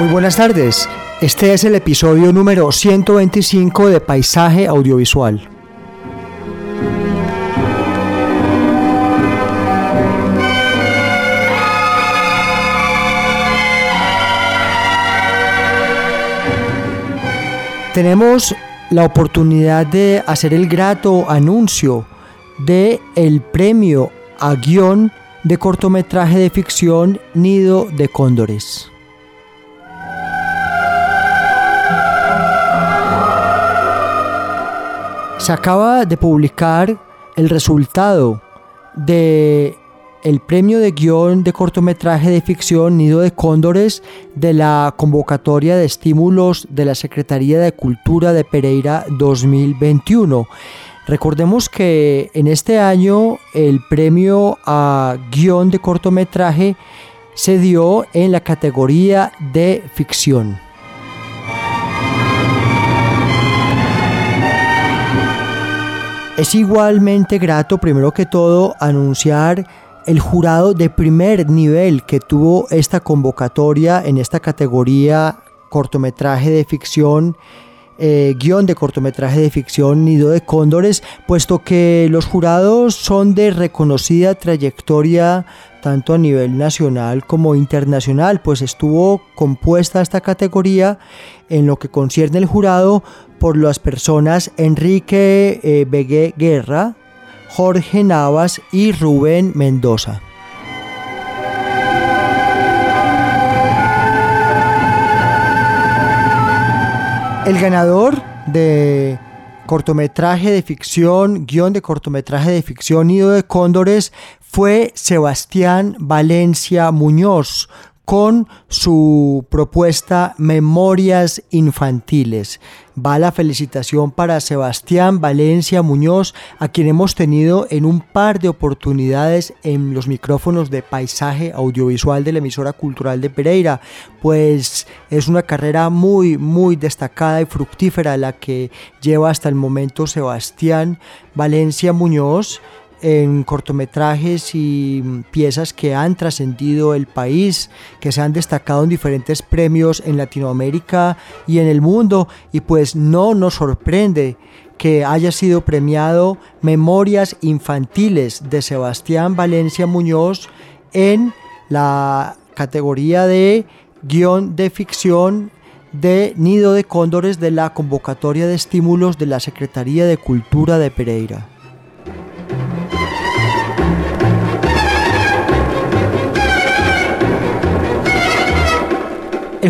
Muy buenas tardes. Este es el episodio número 125 de Paisaje Audiovisual. Tenemos la oportunidad de hacer el grato anuncio de el premio a guion de cortometraje de ficción Nido de Cóndores. Se acaba de publicar el resultado de el premio de guion de cortometraje de ficción Nido de Cóndores de la convocatoria de estímulos de la Secretaría de Cultura de Pereira 2021. Recordemos que en este año el premio a guion de cortometraje se dio en la categoría de ficción. Es igualmente grato, primero que todo, anunciar el jurado de primer nivel que tuvo esta convocatoria en esta categoría cortometraje de ficción, eh, guion de cortometraje de ficción Nido de Cóndores, puesto que los jurados son de reconocida trayectoria tanto a nivel nacional como internacional, pues estuvo compuesta esta categoría en lo que concierne el jurado por las personas Enrique eh, Begué Guerra, Jorge Navas y Rubén Mendoza. El ganador de cortometraje de ficción, guion de cortometraje de ficción Nido de Cóndores fue Sebastián Valencia Muñoz con su propuesta Memorias Infantiles. Va la felicitación para Sebastián Valencia Muñoz, a quien hemos tenido en un par de oportunidades en los micrófonos de paisaje audiovisual de la emisora cultural de Pereira, pues es una carrera muy, muy destacada y fructífera la que lleva hasta el momento Sebastián Valencia Muñoz en cortometrajes y piezas que han trascendido el país, que se han destacado en diferentes premios en Latinoamérica y en el mundo y pues no nos sorprende que haya sido premiado Memorias Infantiles de Sebastián Valencia Muñoz en la categoría de guion de ficción de Nido de Cóndores de la convocatoria de estímulos de la Secretaría de Cultura de Pereira.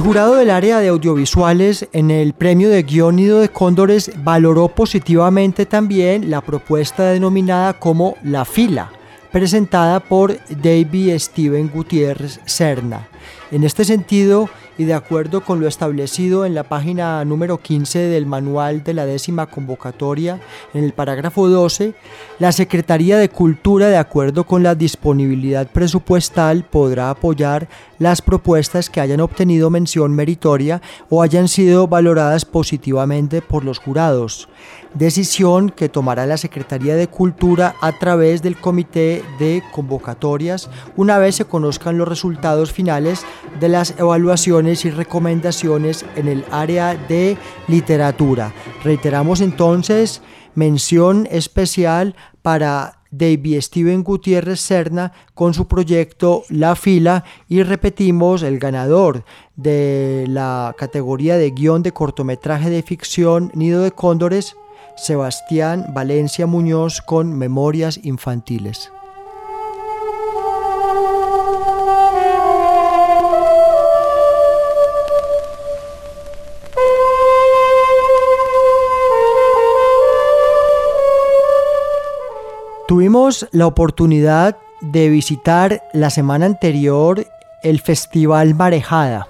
El jurado del área de audiovisuales en el premio de guion Nido de Cóndores valoró positivamente también la propuesta denominada como La Fila, presentada por David Steven Gutiérrez Serna. En este sentido, y de acuerdo con lo establecido en la página número 15 del manual de la décima convocatoria, en el parágrafo 12, la Secretaría de Cultura, de acuerdo con la disponibilidad presupuestal, podrá apoyar las propuestas que hayan obtenido mención meritoria o hayan sido valoradas positivamente por los jurados decisión que tomará la Secretaría de Cultura a través del Comité de Convocatorias una vez se conozcan los resultados finales de las evaluaciones y recomendaciones en el área de literatura. Reiteramos entonces mención especial para David Steven Gutiérrez Serna con su proyecto La Fila y repetimos el ganador de la categoría de guion de cortometraje de ficción Nido de Cóndores Sebastián Valencia Muñoz con Memorias Infantiles. Tuvimos la oportunidad de visitar la semana anterior el Festival Marejada.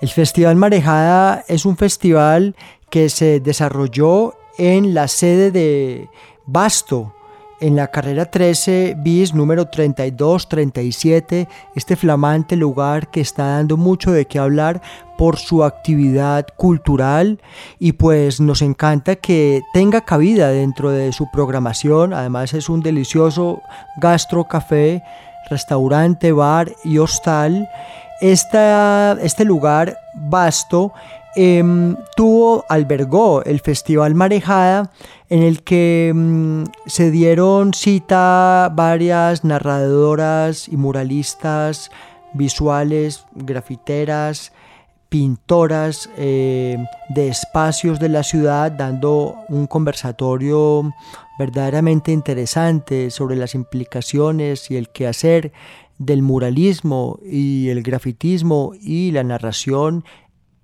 El Festival Marejada es un festival que se desarrolló en la sede de Basto, en la carrera 13 bis número 3237, este flamante lugar que está dando mucho de qué hablar por su actividad cultural y pues nos encanta que tenga cabida dentro de su programación, además es un delicioso gastro café, restaurante, bar y hostal. este lugar vasto Em, tuvo, albergó el Festival Marejada en el que mm, se dieron cita varias narradoras y muralistas visuales, grafiteras, pintoras em, de espacios de la ciudad dando un conversatorio verdaderamente interesante sobre las implicaciones y el quehacer del muralismo y el grafitismo y la narración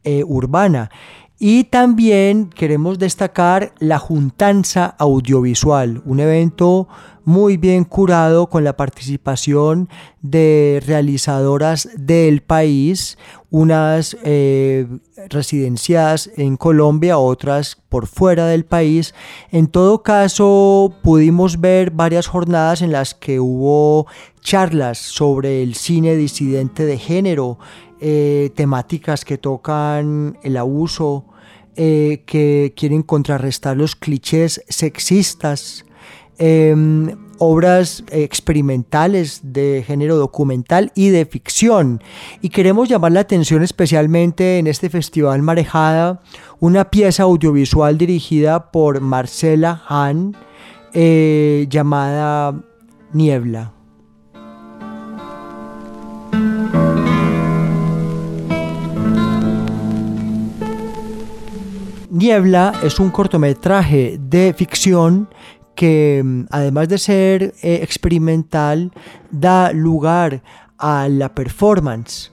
eh, urbana. Y también queremos destacar la Juntanza Audiovisual, un evento muy bien curado con la participación de realizadoras del país, unas eh, residenciadas en Colombia, otras por fuera del país. En todo caso, pudimos ver varias jornadas en las que hubo charlas sobre el cine disidente de género, eh, temáticas que tocan el abuso, eh, que quieren contrarrestar los clichés sexistas, em, obras experimentales de género documental y de ficción. Y queremos llamar la atención especialmente en este festival Marejada, una pieza audiovisual dirigida por Marcela Hahn eh, llamada Niebla. Niebla es un cortometraje de ficción que mm, además de ser eh, experimental da lugar a la performance.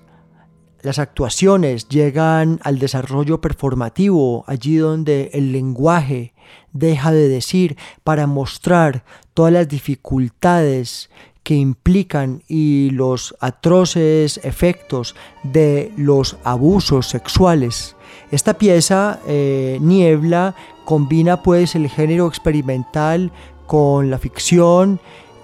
Las actuaciones llegan al desarrollo performativo, allí donde el lenguaje deja de decir para mostrar todas las dificultades que implican y los atroces efectos de los abusos sexuales. Esta pieza, eh, Niebla, combina pues el género experimental con la ficción,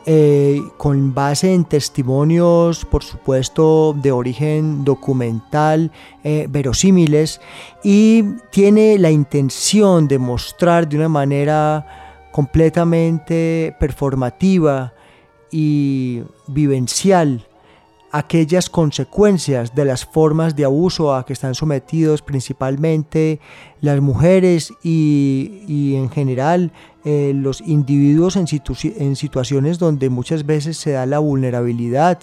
eh, con base en testimonios, por supuesto, de origen documental, eh, verosímiles, y tiene la intención de mostrar de una manera completamente performativa y vivencial aquellas consecuencias de las formas de abuso a que están sometidos principalmente las mujeres y, en general eh, los individuos en, en, situaciones donde muchas veces se da la vulnerabilidad.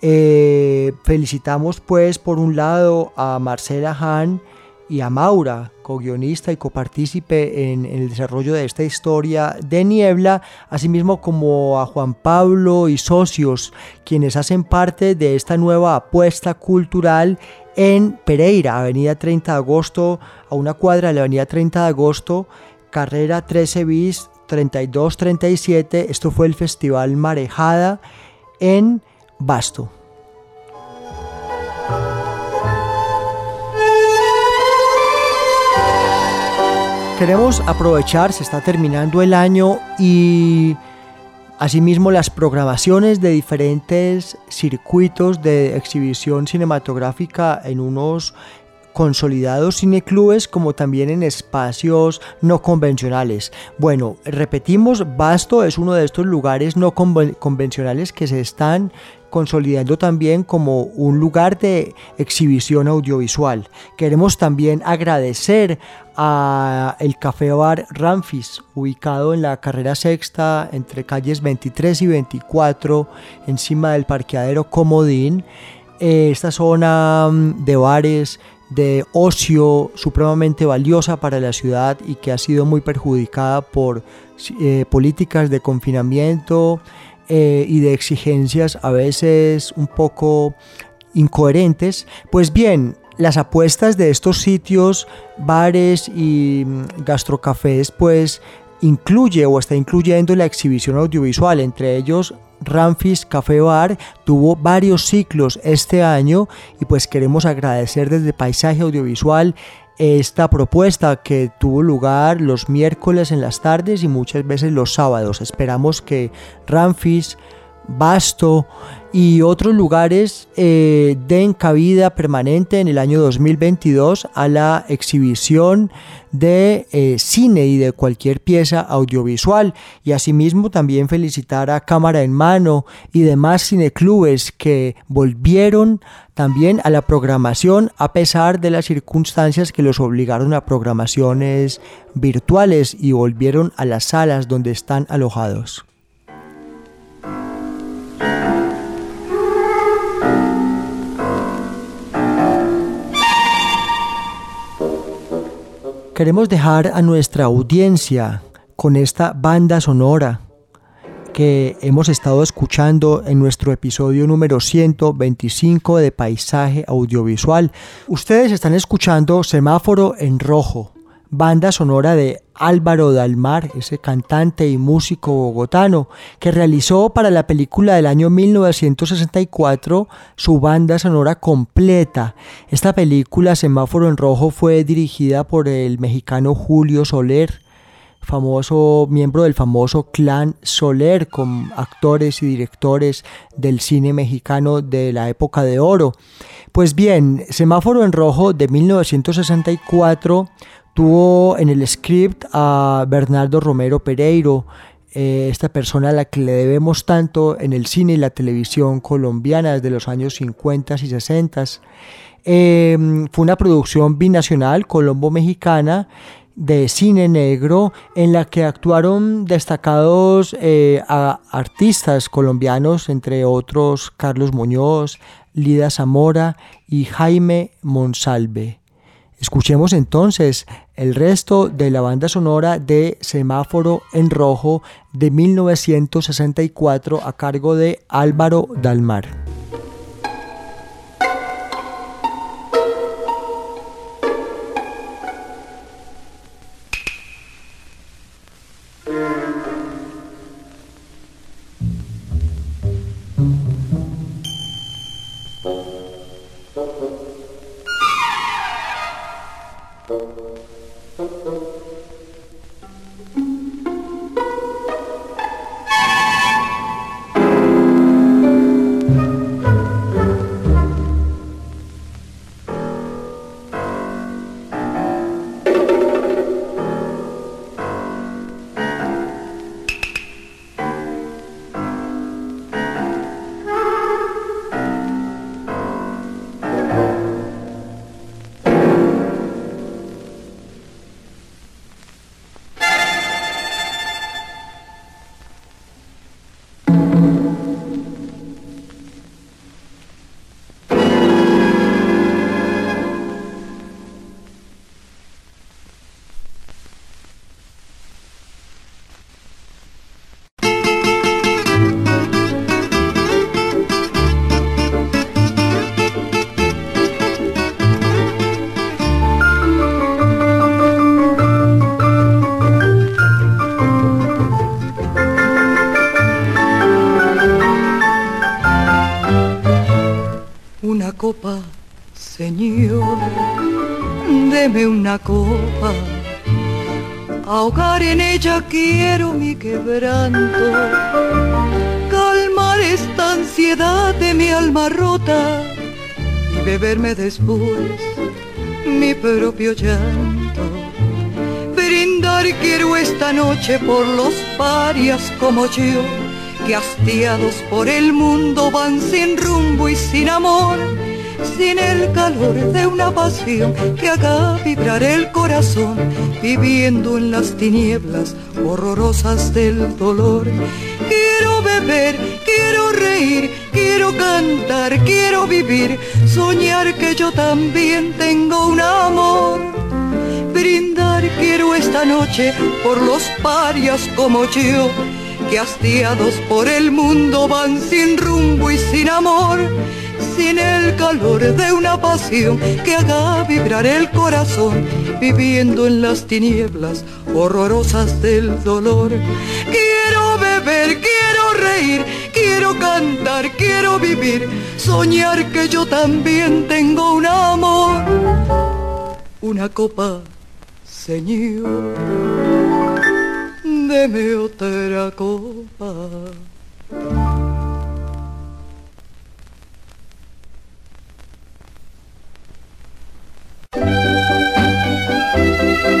Eh, felicitamos pues por un lado a Marcela Hahn y a Maura, co-guionista y copartícipe en, en, el desarrollo de esta historia de Niebla, asimismo como a Juan Pablo y socios, quienes hacen parte de esta nueva apuesta cultural en Pereira, Avenida 30 de Agosto, a una cuadra de la Avenida 30 de Agosto, carrera 13 bis 3237. Esto fue el Festival Marejada en Basto. Queremos aprovechar, se está terminando el año y asimismo las programaciones de diferentes circuitos de exhibición cinematográfica en unos consolidados cineclubes como también en espacios no convencionales. Bueno, repetimos, Basto es uno de estos lugares no convencionales que se están consolidando también como un lugar de exhibición audiovisual. Queremos también agradecer el Café Bar Ramfis, ubicado en la carrera sexta entre calles 23 y 24, encima del parqueadero Comodín. Eh, esta zona mm, de bares de ocio supremamente valiosa para la ciudad y que ha sido muy perjudicada por eh, políticas de confinamiento eh, y de exigencias a veces un poco incoherentes. Pues bien, las apuestas de estos sitios, bares y mm, gastrocafés, pues incluye o está incluyendo la exhibición audiovisual, entre ellos Ramfis Café Bar tuvo varios ciclos este año y pues queremos agradecer desde Paisaje Audiovisual esta propuesta que tuvo lugar los miércoles en las tardes y muchas veces los sábados. Esperamos que Ramfis Basto y otros lugares eh, den cabida permanente en el año 2022 a la exhibición de eh, cine y de cualquier pieza audiovisual y asimismo también felicitar a Cámara en Mano y demás cineclubes que volvieron también a la programación a pesar de las circunstancias que los obligaron a programaciones virtuales y volvieron a las salas donde están alojados. Queremos dejar a nuestra audiencia con esta banda sonora que hemos estado escuchando en nuestro episodio número 125 de Paisaje Audiovisual. Ustedes están escuchando Semáforo en Rojo, banda sonora de Álvaro Dalmar, ese cantante y músico bogotano, que realizó para la película del año 1964 su banda sonora completa. Esta película, Semáforo en Rojo, fue dirigida por el mexicano Julio Soler, famoso miembro del famoso clan Soler, con actores y directores del cine mexicano de la época de oro. Pues bien, Semáforo en Rojo de 1964 Tuvo en el script a Bernardo Romero Pereiro, eh, esta persona a la que le debemos tanto en el cine y la televisión colombiana desde los años 50 y 60. Em, fue una producción binacional colombo-mexicana de cine negro en la que actuaron destacados eh, artistas colombianos, entre otros Carlos Muñoz, Lida Zamora y Jaime Monsalve. Escuchemos entonces el resto de la banda sonora de Semáforo en Rojo de 1964 a cargo de Álvaro Dalmar. Una copa. Ahogar en ella quiero mi quebranto, calmar esta ansiedad de mi alma rota y beberme después mi propio llanto. Brindar quiero esta noche por los parias como yo, que hastiados por el mundo van sin rumbo y sin amor sin el calor de una pasión que haga vibrar el corazón, viviendo en las tinieblas horrorosas del dolor. Quiero beber, quiero reír, quiero cantar, quiero vivir, soñar que yo también tengo un amor. Brindar quiero esta noche por los parias como yo, que hastiados por el mundo van sin rumbo y sin amor sin el calor de una pasión que haga vibrar el corazón, viviendo en las tinieblas horrorosas del dolor. Quiero beber, quiero reír, quiero cantar, quiero vivir, soñar que yo también tengo un amor. Una copa, Señor, deme otra copa.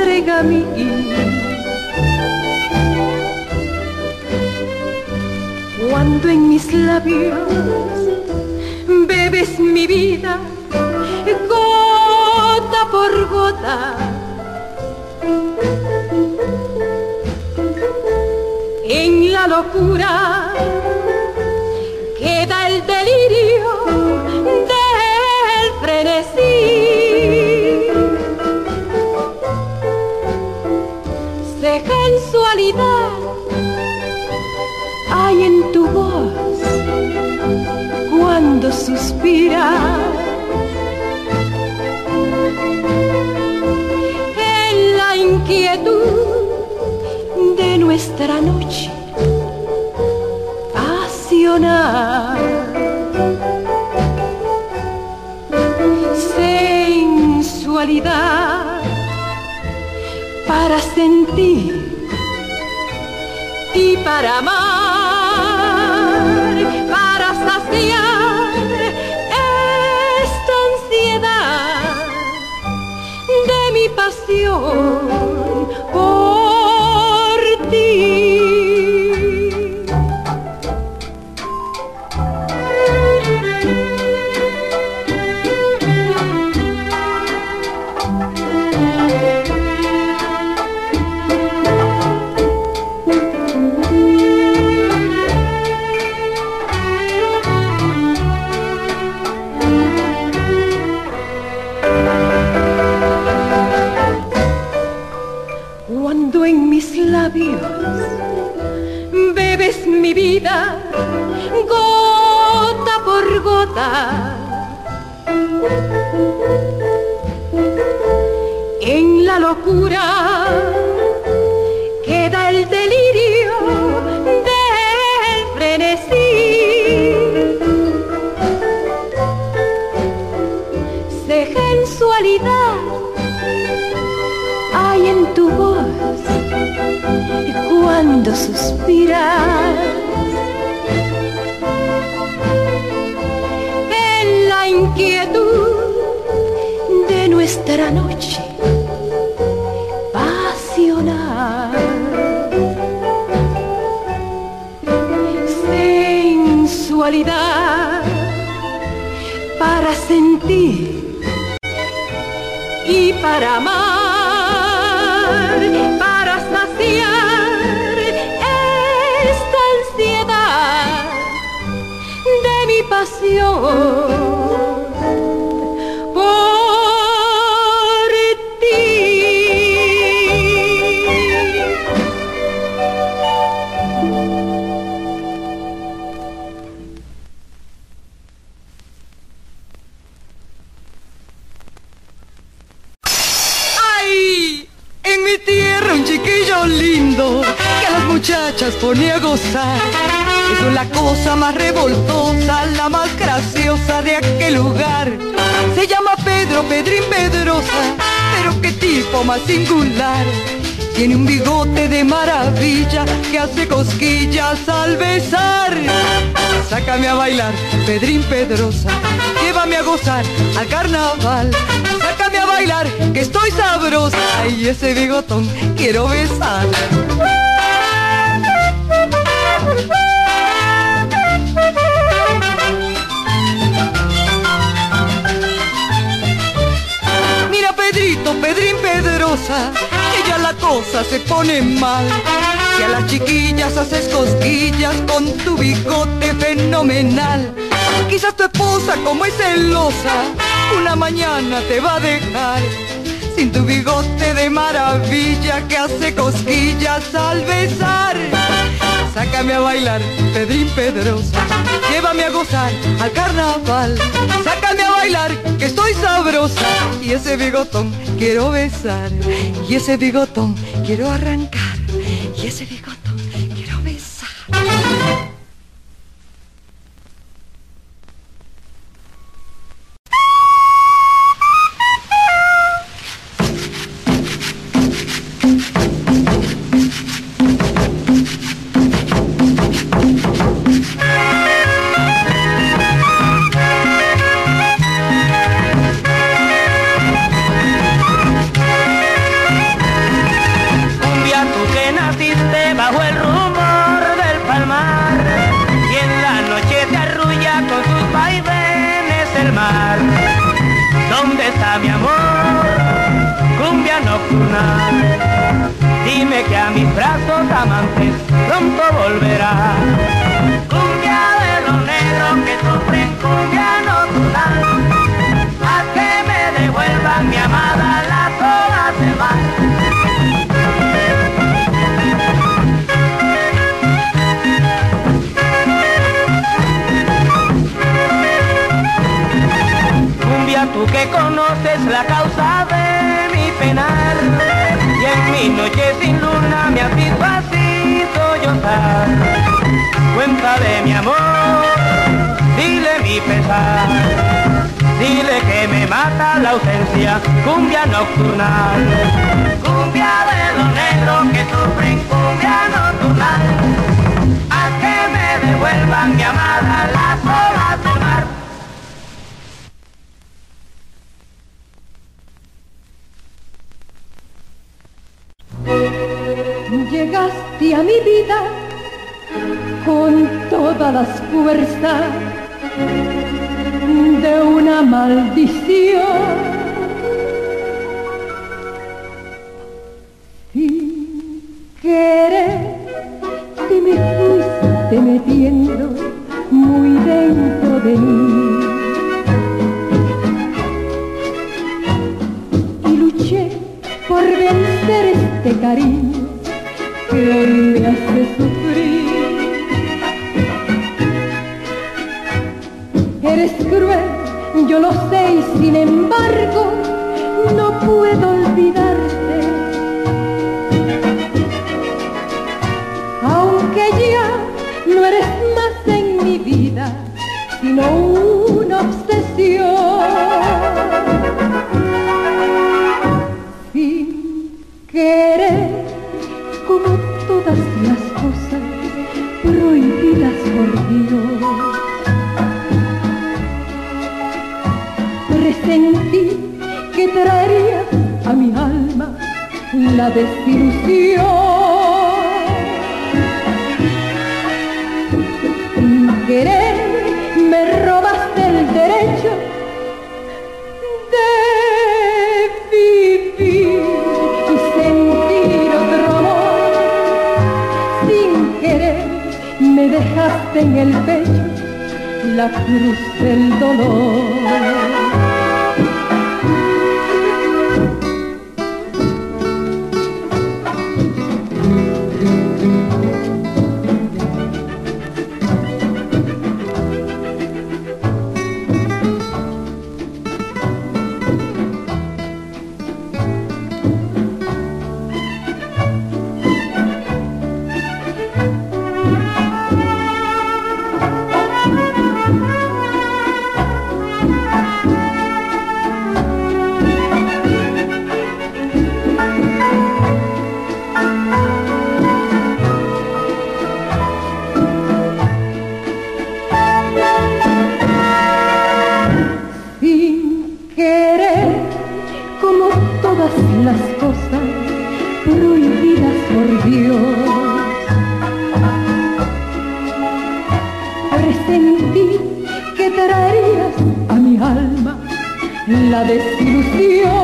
entrega mi cuando en mis labios bebes mi vida gota por gota en la locura queda el delirio sensualidad. Hay en tu voz cuando suspiras en la inquietud de nuestra noche pasional para sentir y para amar, para saciar esta ansiedad de mi pasión. Y cuando suspiras en la inquietud de nuestra noche pasional. Sensualidad para sentir y para amar. Muchachas pone a gozar. Eso es la cosa más revoltosa, la más graciosa de aquel lugar. Se llama Pedro, Pedrín Pedrosa, pero qué tipo más singular. Tiene un bigote de maravilla que hace cosquillas al besar. Sácame a bailar, Pedrín Pedrosa, llévame a gozar al carnaval. Sácame a bailar, que estoy sabrosa y ese bigotón quiero besar. Se pone mal. Si a las chiquillas haces cosquillas con tu bigote fenomenal. Quizás tu esposa, como es celosa, una mañana te va a dejar. Sin tu bigote de maravilla que hace cosquillas al besar. Sácame a bailar, Pedrín Pedrosa. Llévame a gozar al carnaval. Bailar, que estoy sabrosa. Y ese bigotón quiero besar. Y ese bigotón quiero arrancar. Y ese bigotón Y en mi noche sin luna me has visto así sollozar. Cuenta de mi amor, dile mi pesar. Dile que me mata la ausencia, cumbia nocturnal. Cumbia de los negros que sufren cumbia nocturnal. A que me devuelvan mi amada olas Llegaste a mi vida con todas las fuerzas de una maldición. Sin querer te me fuiste metiendo muy dentro de mí. y luché por vencer este cariño hoy me hace sufrir. Eres cruel, yo lo sé y sin embargo no puedo olvidarte. Las cosas prohibidas por Dios. Presentí que traerías a mi alma la desilusión.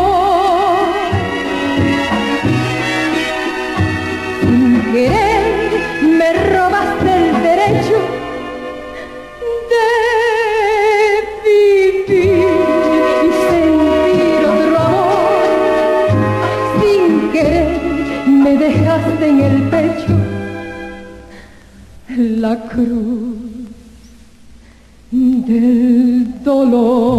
Cruz del dolor.